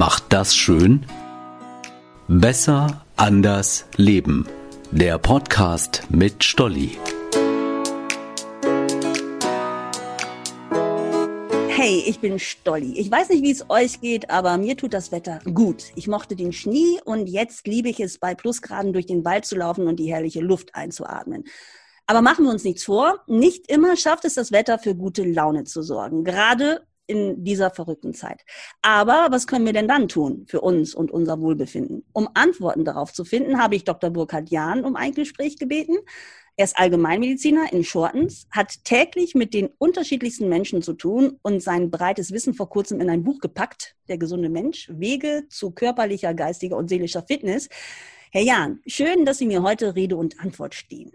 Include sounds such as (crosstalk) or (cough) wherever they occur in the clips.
macht das schön? Besser, anders, leben. Der Podcast mit Stolli. Hey, ich bin Stolli. Ich weiß nicht, wie es euch geht, aber mir tut das Wetter gut. Ich mochte den Schnee und jetzt liebe ich es, bei Plusgraden durch den Wald zu laufen und die herrliche Luft einzuatmen. Aber machen wir uns nichts vor, nicht immer schafft es das Wetter für gute Laune zu sorgen. Gerade in dieser verrückten Zeit. Aber was können wir denn dann tun für uns und unser Wohlbefinden? Um Antworten darauf zu finden, habe ich Dr. Burkhard Jahn um ein Gespräch gebeten. Er ist Allgemeinmediziner in Shortens, hat täglich mit den unterschiedlichsten Menschen zu tun und sein breites Wissen vor kurzem in ein Buch gepackt, Der gesunde Mensch, Wege zu körperlicher, geistiger und seelischer Fitness. Herr Jahn, schön, dass Sie mir heute Rede und Antwort stehen.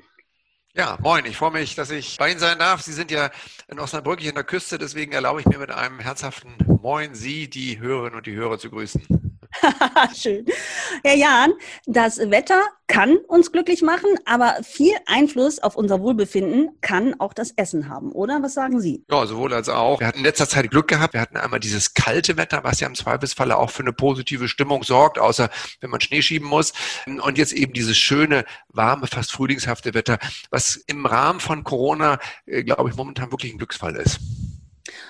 Ja, moin. Ich freue mich, dass ich bei Ihnen sein darf. Sie sind ja in Osnabrück hier in der Küste, deswegen erlaube ich mir mit einem herzhaften Moin Sie, die Hörerinnen und die Hörer zu grüßen. (laughs) Schön. Herr Jahn, das Wetter kann uns glücklich machen, aber viel Einfluss auf unser Wohlbefinden kann auch das Essen haben, oder? Was sagen Sie? Ja, sowohl als auch. Wir hatten in letzter Zeit Glück gehabt. Wir hatten einmal dieses kalte Wetter, was ja im Zweifelsfalle auch für eine positive Stimmung sorgt, außer wenn man Schnee schieben muss. Und jetzt eben dieses schöne, warme, fast frühlingshafte Wetter, was im Rahmen von Corona, äh, glaube ich, momentan wirklich ein Glücksfall ist.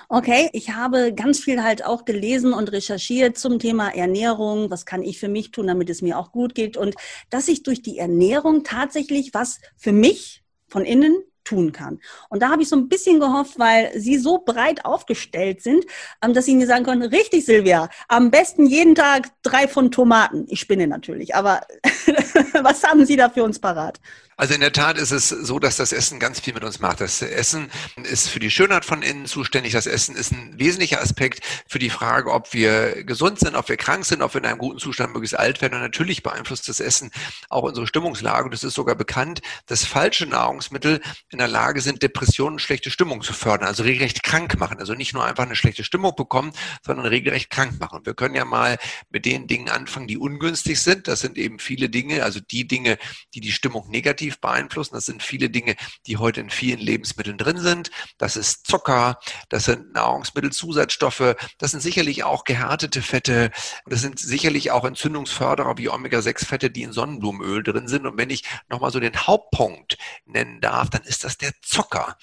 Okay, ich habe ganz viel halt auch gelesen und recherchiert zum Thema Ernährung. Was kann ich für mich tun, damit es mir auch gut geht? Und dass ich durch die Ernährung tatsächlich was für mich von innen tun kann. Und da habe ich so ein bisschen gehofft, weil Sie so breit aufgestellt sind, ähm, dass Sie mir sagen können, richtig, Silvia, am besten jeden Tag drei Pfund Tomaten. Ich spinne natürlich, aber (laughs) was haben Sie da für uns parat? Also in der Tat ist es so, dass das Essen ganz viel mit uns macht. Das Essen ist für die Schönheit von innen zuständig. Das Essen ist ein wesentlicher Aspekt für die Frage, ob wir gesund sind, ob wir krank sind, ob wir in einem guten Zustand möglichst alt werden. Und natürlich beeinflusst das Essen auch unsere Stimmungslage. Und es ist sogar bekannt, dass falsche Nahrungsmittel in der Lage sind, Depressionen, schlechte Stimmung zu fördern, also regelrecht krank machen. Also nicht nur einfach eine schlechte Stimmung bekommen, sondern regelrecht krank machen. Wir können ja mal mit den Dingen anfangen, die ungünstig sind. Das sind eben viele Dinge, also die Dinge, die die Stimmung negativ negativ beeinflussen. Das sind viele Dinge, die heute in vielen Lebensmitteln drin sind. Das ist Zucker, das sind Nahrungsmittelzusatzstoffe, das sind sicherlich auch gehärtete Fette, das sind sicherlich auch Entzündungsförderer wie Omega-6-Fette, die in Sonnenblumenöl drin sind. Und wenn ich nochmal so den Hauptpunkt nennen darf, dann ist das der Zucker.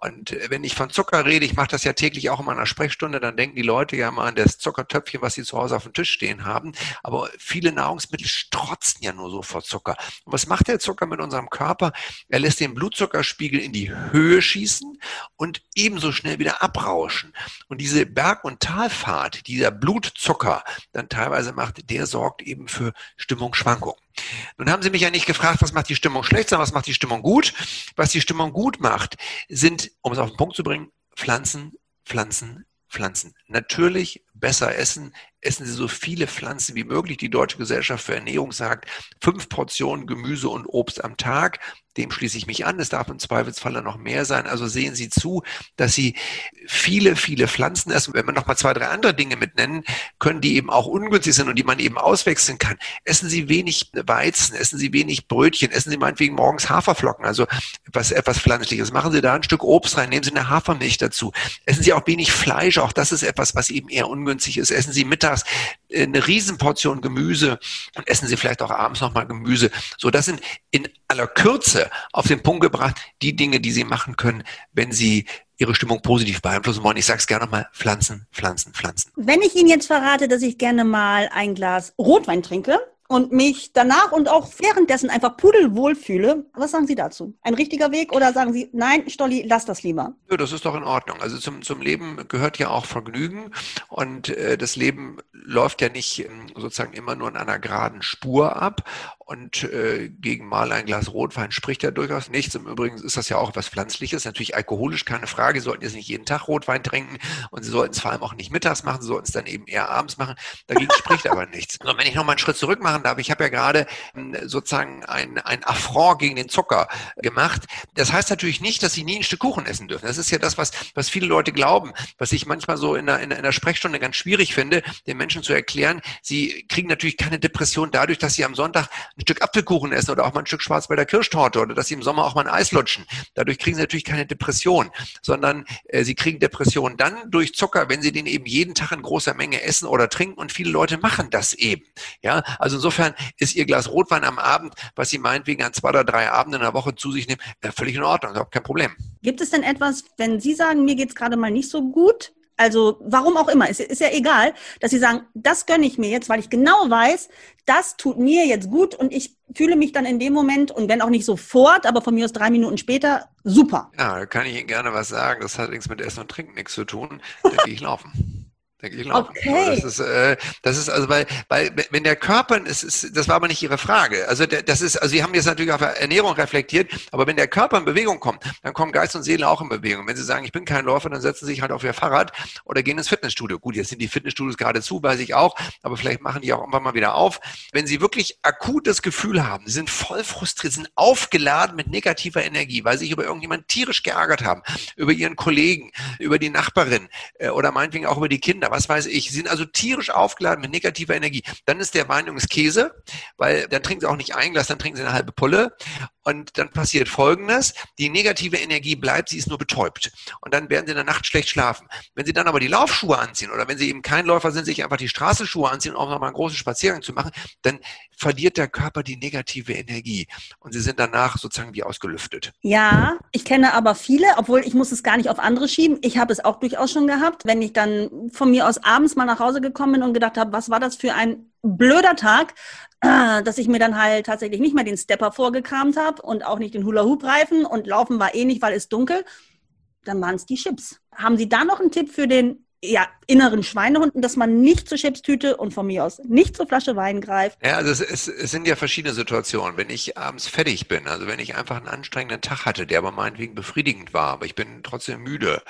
Und äh, wenn ich von Zucker rede, ich mache das ja täglich auch in meiner Sprechstunde, dann denken die Leute ja mal an das Zuckertöpfchen, was sie zu Hause auf dem Tisch stehen haben. Aber viele Nahrungsmittel strotzen ja nur so vor Zucker. Und was macht der Zucker mit unserem Körper? Er lässt den Blutzuckerspiegel in die Höhe schießen und ebenso schnell wieder abrauschen. Und diese Berg- und Talfahrt, die der Blutzucker dann teilweise macht, der sorgt eben für Stimmungsschwankungen. Nun haben Sie mich ja nicht gefragt, was macht die Stimmung schlecht, sondern was macht die Stimmung gut. Was die Stimmung gut macht, sind, um es auf den Punkt zu bringen, Pflanzen, Pflanzen, Pflanzen. Natürlich besser essen, essen Sie so viele Pflanzen wie möglich. Die Deutsche Gesellschaft für Ernährung sagt, fünf Portionen Gemüse und Obst am Tag. Dem schließe ich mich an. Es darf im Zweifelsfalle noch mehr sein. Also sehen Sie zu, dass Sie viele, viele Pflanzen essen. Wenn wir noch mal zwei, drei andere Dinge mit nennen, können, die eben auch ungünstig sind und die man eben auswechseln kann. Essen Sie wenig Weizen, essen Sie wenig Brötchen, essen Sie meinetwegen morgens Haferflocken, also etwas, etwas Pflanzliches. Machen Sie da ein Stück Obst rein, nehmen Sie eine Hafermilch dazu. Essen Sie auch wenig Fleisch, auch das ist etwas, was eben eher ungünstig ist. Essen Sie mittags eine Riesenportion Gemüse und essen Sie vielleicht auch abends nochmal Gemüse. So, das sind in aller Kürze auf den Punkt gebracht die Dinge, die Sie machen können, wenn Sie Ihre Stimmung positiv beeinflussen wollen. Ich sage es gerne nochmal, Pflanzen, Pflanzen, Pflanzen. Wenn ich Ihnen jetzt verrate, dass ich gerne mal ein Glas Rotwein trinke, und mich danach und auch währenddessen einfach pudelwohl fühle. Was sagen Sie dazu? Ein richtiger Weg oder sagen Sie, nein, Stolli, lass das lieber? Ja, das ist doch in Ordnung. Also zum, zum Leben gehört ja auch Vergnügen und äh, das Leben läuft ja nicht ähm, sozusagen immer nur in einer geraden Spur ab und äh, gegen mal ein Glas Rotwein spricht ja durchaus nichts. Im Übrigen ist das ja auch etwas Pflanzliches, natürlich alkoholisch, keine Frage. Sie sollten jetzt nicht jeden Tag Rotwein trinken und Sie sollten es vor allem auch nicht mittags machen, Sie sollten es dann eben eher abends machen. Dagegen spricht aber nichts. Und wenn ich noch mal einen Schritt zurück machen darf, ich habe ja gerade hm, sozusagen ein, ein Affront gegen den Zucker gemacht. Das heißt natürlich nicht, dass Sie nie ein Stück Kuchen essen dürfen. Das ist ja das, was, was viele Leute glauben, was ich manchmal so in der, in der Sprechstunde ganz schwierig finde, den Menschen zu erklären, sie kriegen natürlich keine Depression dadurch, dass sie am Sonntag ein Stück Apfelkuchen essen oder auch mal ein Stück Schwarzwälder Kirschtorte oder dass sie im Sommer auch mal ein Eis lutschen. Dadurch kriegen sie natürlich keine Depression, sondern äh, sie kriegen Depression dann durch Zucker, wenn sie den eben jeden Tag in großer Menge essen oder trinken und viele Leute machen das eben. Ja, also insofern ist ihr Glas Rotwein am Abend, was sie meinetwegen an zwei oder drei Abenden in der Woche zu sich nehmen, ja, völlig in Ordnung, überhaupt kein Problem. Gibt es denn etwas, wenn Sie sagen, mir geht's gerade mal nicht so gut, also warum auch immer, es ist ja egal, dass sie sagen, das gönne ich mir jetzt, weil ich genau weiß, das tut mir jetzt gut und ich fühle mich dann in dem Moment und wenn auch nicht sofort, aber von mir aus drei Minuten später, super. Ja, da kann ich Ihnen gerne was sagen. Das hat nichts mit Essen und Trinken nichts zu tun. (laughs) Da gehe ich laufen. Okay. Das ist, äh, das ist also, weil, weil wenn der Körper, es ist, das war aber nicht Ihre Frage. Also der, das ist, also Sie haben jetzt natürlich auf Ernährung reflektiert, aber wenn der Körper in Bewegung kommt, dann kommen Geist und Seele auch in Bewegung. Wenn Sie sagen, ich bin kein Läufer, dann setzen Sie sich halt auf Ihr Fahrrad oder gehen ins Fitnessstudio. Gut, jetzt sind die Fitnessstudios gerade zu, weiß ich auch, aber vielleicht machen die auch irgendwann mal wieder auf. Wenn Sie wirklich akutes Gefühl haben, Sie sind voll frustriert, sind aufgeladen mit negativer Energie, weil Sie sich über irgendjemand tierisch geärgert haben, über Ihren Kollegen, über die Nachbarin äh, oder meinetwegen auch über die Kinder was weiß ich. Sind also tierisch aufgeladen mit negativer Energie. Dann ist der Wein übrigens Käse, weil dann trinken Sie auch nicht ein Glas, dann trinken Sie eine halbe Pulle. Und dann passiert Folgendes. Die negative Energie bleibt, sie ist nur betäubt. Und dann werden Sie in der Nacht schlecht schlafen. Wenn Sie dann aber die Laufschuhe anziehen oder wenn Sie eben kein Läufer sind, sich einfach die Straßenschuhe anziehen, um nochmal einen großen Spaziergang zu machen, dann verliert der Körper die negative Energie. Und Sie sind danach sozusagen wie ausgelüftet. Ja, ich kenne aber viele, obwohl ich muss es gar nicht auf andere schieben. Ich habe es auch durchaus schon gehabt, wenn ich dann von mir aus abends mal nach Hause gekommen bin und gedacht habe, was war das für ein blöder Tag, dass ich mir dann halt tatsächlich nicht mehr den Stepper vorgekramt habe und auch nicht den Hula-Hoop-Reifen und laufen war eh nicht, weil es dunkel. Dann waren es die Chips. Haben Sie da noch einen Tipp für den ja, inneren Schweinehunden, dass man nicht zur Chipstüte und von mir aus nicht zur Flasche Wein greift. Ja, also es, es, es sind ja verschiedene Situationen. Wenn ich abends fertig bin, also wenn ich einfach einen anstrengenden Tag hatte, der aber meinetwegen befriedigend war, aber ich bin trotzdem müde,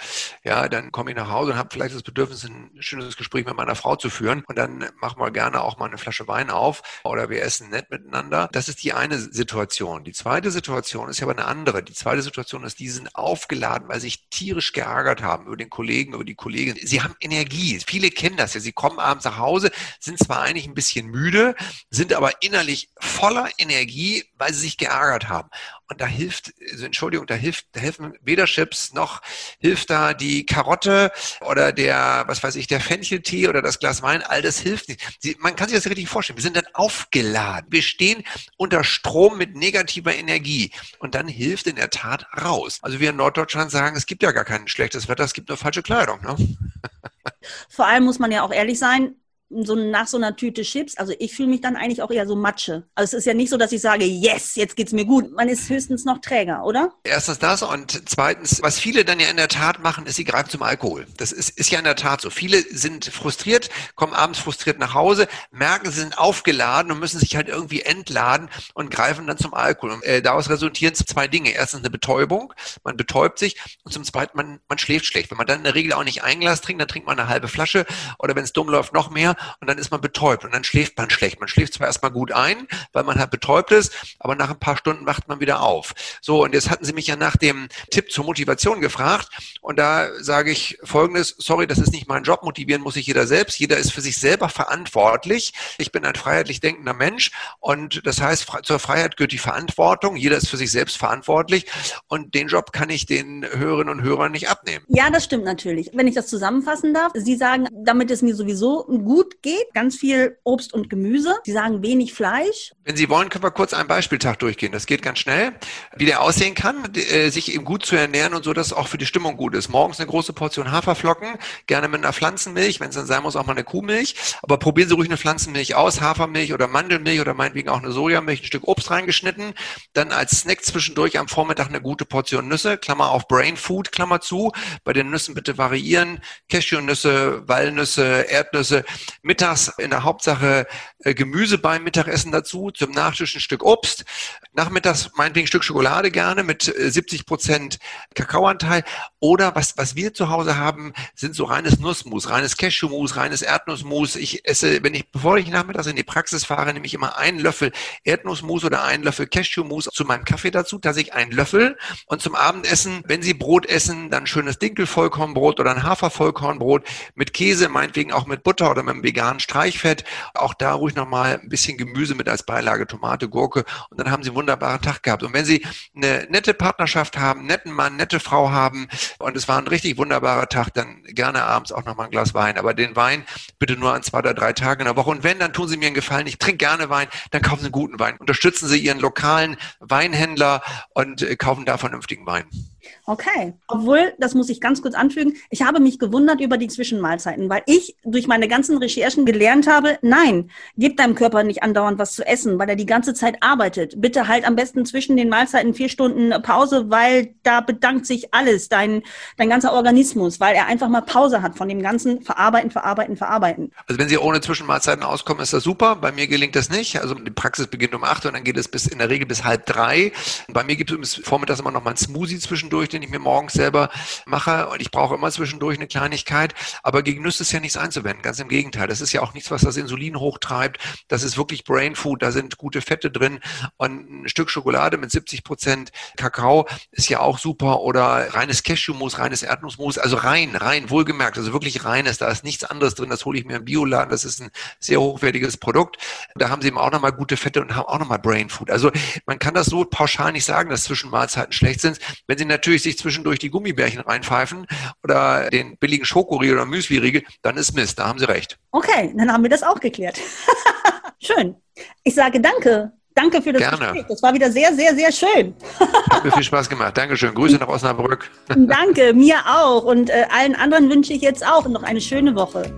ja, dann komme ich nach Hause und habe vielleicht das Bedürfnis, ein schönes Gespräch mit meiner Frau zu führen und dann machen wir gerne auch mal eine Flasche Wein auf oder wir essen nett miteinander. Das ist die eine Situation. Die zweite Situation ist ja aber eine andere. Die zweite Situation ist, die sind aufgeladen, weil sie sich tierisch geärgert haben über den Kollegen, über die Kollegin. Sie haben Energie. Viele kennen das ja. Sie kommen abends nach Hause, sind zwar eigentlich ein bisschen müde, sind aber innerlich voller Energie, weil sie sich geärgert haben. Und da hilft, also Entschuldigung, da hilft, da helfen weder Chips noch hilft da die Karotte oder der, was weiß ich, der Fencheltee oder das Glas Wein. All das hilft nicht. Sie, man kann sich das richtig vorstellen. Wir sind dann aufgeladen. Wir stehen unter Strom mit negativer Energie. Und dann hilft in der Tat raus. Also wir in Norddeutschland sagen, es gibt ja gar kein schlechtes Wetter, es gibt nur falsche Kleidung. Ne? (laughs) Vor allem muss man ja auch ehrlich sein, so nach so einer Tüte Chips, also ich fühle mich dann eigentlich auch eher so Matsche. Also es ist ja nicht so, dass ich sage, yes, jetzt geht's mir gut. Man ist höchstens noch träger, oder? Erstens das und zweitens, was viele dann ja in der Tat machen, ist, sie greifen zum Alkohol. Das ist, ist ja in der Tat so. Viele sind frustriert, kommen abends frustriert nach Hause, merken, sie sind aufgeladen und müssen sich halt irgendwie entladen und greifen dann zum Alkohol. Und, äh, daraus resultieren zwei Dinge. Erstens eine Betäubung, man betäubt sich und zum Zweiten, man, man schläft schlecht. Wenn man dann in der Regel auch nicht ein Glas trinkt, dann trinkt man eine halbe Flasche oder wenn es dumm läuft, noch mehr und dann ist man betäubt und dann schläft man schlecht. Man schläft zwar erstmal gut ein, weil man halt betäubt ist, aber nach ein paar Stunden wacht man wieder auf. So, und jetzt hatten Sie mich ja nach dem Tipp zur Motivation gefragt und da sage ich folgendes, sorry, das ist nicht mein Job, motivieren muss sich jeder selbst. Jeder ist für sich selber verantwortlich. Ich bin ein freiheitlich denkender Mensch und das heißt, zur Freiheit gehört die Verantwortung. Jeder ist für sich selbst verantwortlich und den Job kann ich den Hörerinnen und Hörern nicht abnehmen. Ja, das stimmt natürlich. Wenn ich das zusammenfassen darf, Sie sagen, damit es mir sowieso gut geht, ganz viel Obst und Gemüse. Sie sagen wenig Fleisch. Wenn Sie wollen, können wir kurz einen Beispieltag durchgehen. Das geht ganz schnell. Wie der aussehen kann, äh, sich eben gut zu ernähren und so, dass auch für die Stimmung gut ist. Morgens eine große Portion Haferflocken, gerne mit einer Pflanzenmilch, wenn es dann sein muss, auch mal eine Kuhmilch. Aber probieren Sie ruhig eine Pflanzenmilch aus, Hafermilch oder Mandelmilch oder meinetwegen auch eine Sojamilch, ein Stück Obst reingeschnitten. Dann als Snack zwischendurch am Vormittag eine gute Portion Nüsse, Klammer auf Brain Food, Klammer zu. Bei den Nüssen bitte variieren. Cashewnüsse, Walnüsse, Erdnüsse. Mittags in der Hauptsache äh, Gemüse beim Mittagessen dazu, zum Nachtisch ein Stück Obst, nachmittags meinetwegen ein Stück Schokolade gerne mit 70 äh, Prozent Kakaoanteil Oder was, was wir zu Hause haben, sind so reines Nussmus, reines Cashewmus, reines Erdnussmus. Ich esse, wenn ich, bevor ich nachmittags in die Praxis fahre, nehme ich immer einen Löffel Erdnussmus oder einen Löffel Cashewmus zu meinem Kaffee dazu, dass ich einen Löffel und zum Abendessen, wenn Sie Brot essen, dann schönes Dinkelvollkornbrot oder ein Hafervollkornbrot mit Käse, meinetwegen auch mit Butter oder mit einem veganen Streichfett. Auch da ruhig nochmal ein bisschen Gemüse mit als Beilage, Tomate, Gurke und dann haben Sie einen wunderbaren Tag gehabt. Und wenn Sie eine nette Partnerschaft haben, netten Mann, nette Frau haben und es war ein richtig wunderbarer Tag, dann gerne abends auch nochmal ein Glas Wein. Aber den Wein bitte nur an zwei oder drei Tagen in der Woche. Und wenn, dann tun Sie mir einen Gefallen. Ich trinke gerne Wein, dann kaufen Sie einen guten Wein. Unterstützen Sie Ihren lokalen Weinhändler und äh, kaufen da vernünftigen Wein. Okay. Obwohl, das muss ich ganz kurz anfügen, ich habe mich gewundert über die Zwischenmahlzeiten, weil ich durch meine ganzen Recherchen gelernt habe, nein, gib deinem Körper nicht andauernd was zu essen, weil er die ganze Zeit arbeitet. Bitte halt am besten zwischen den Mahlzeiten vier Stunden Pause, weil da bedankt sich alles, dein, dein ganzer Organismus, weil er einfach mal Pause hat von dem ganzen Verarbeiten, Verarbeiten, Verarbeiten. Also wenn Sie ohne Zwischenmahlzeiten auskommen, ist das super. Bei mir gelingt das nicht. Also die Praxis beginnt um acht und dann geht es bis in der Regel bis halb drei. Bei mir gibt es vormittags immer noch mal ein Smoothie zwischendurch, den ich mir morgens selber mache. Und ich brauche immer zwischendurch eine Kleinigkeit. Aber gegen Nüsse ist ja nichts einzuwenden. Ganz im Gegenteil. Das ist ja auch nichts, was das Insulin hochtreibt. Das ist wirklich Brain Food. Da sind gute Fette drin. Und ein Stück Schokolade mit 70 Prozent Kakao ist ja auch super. Oder reines Cashewmus, reines Erdnussmus. Also rein, rein, wohlgemerkt. Also wirklich reines. Da ist nichts anderes drin. Das hole ich mir im Bioladen. Das ist ein sehr hochwertiges Produkt. Da haben sie eben auch nochmal gute Fette und haben auch nochmal Brain Food. Also man kann das so pauschal nicht sagen, dass Zwischenmahlzeiten schlecht sind. Wenn sie natürlich sich zwischendurch die Gummibärchen reinpfeifen oder den billigen Schokoriegel oder Müsliriegel, dann ist Mist, da haben Sie recht. Okay, dann haben wir das auch geklärt. (laughs) Schön. Ich sage danke. Danke für das Gerne. Gespräch. Das war wieder sehr, sehr, sehr schön. (laughs) Hat mir viel Spaß gemacht. Dankeschön. Grüße nach Osnabrück. Danke, mir auch. Und äh, allen anderen wünsche ich jetzt auch noch eine schöne Woche.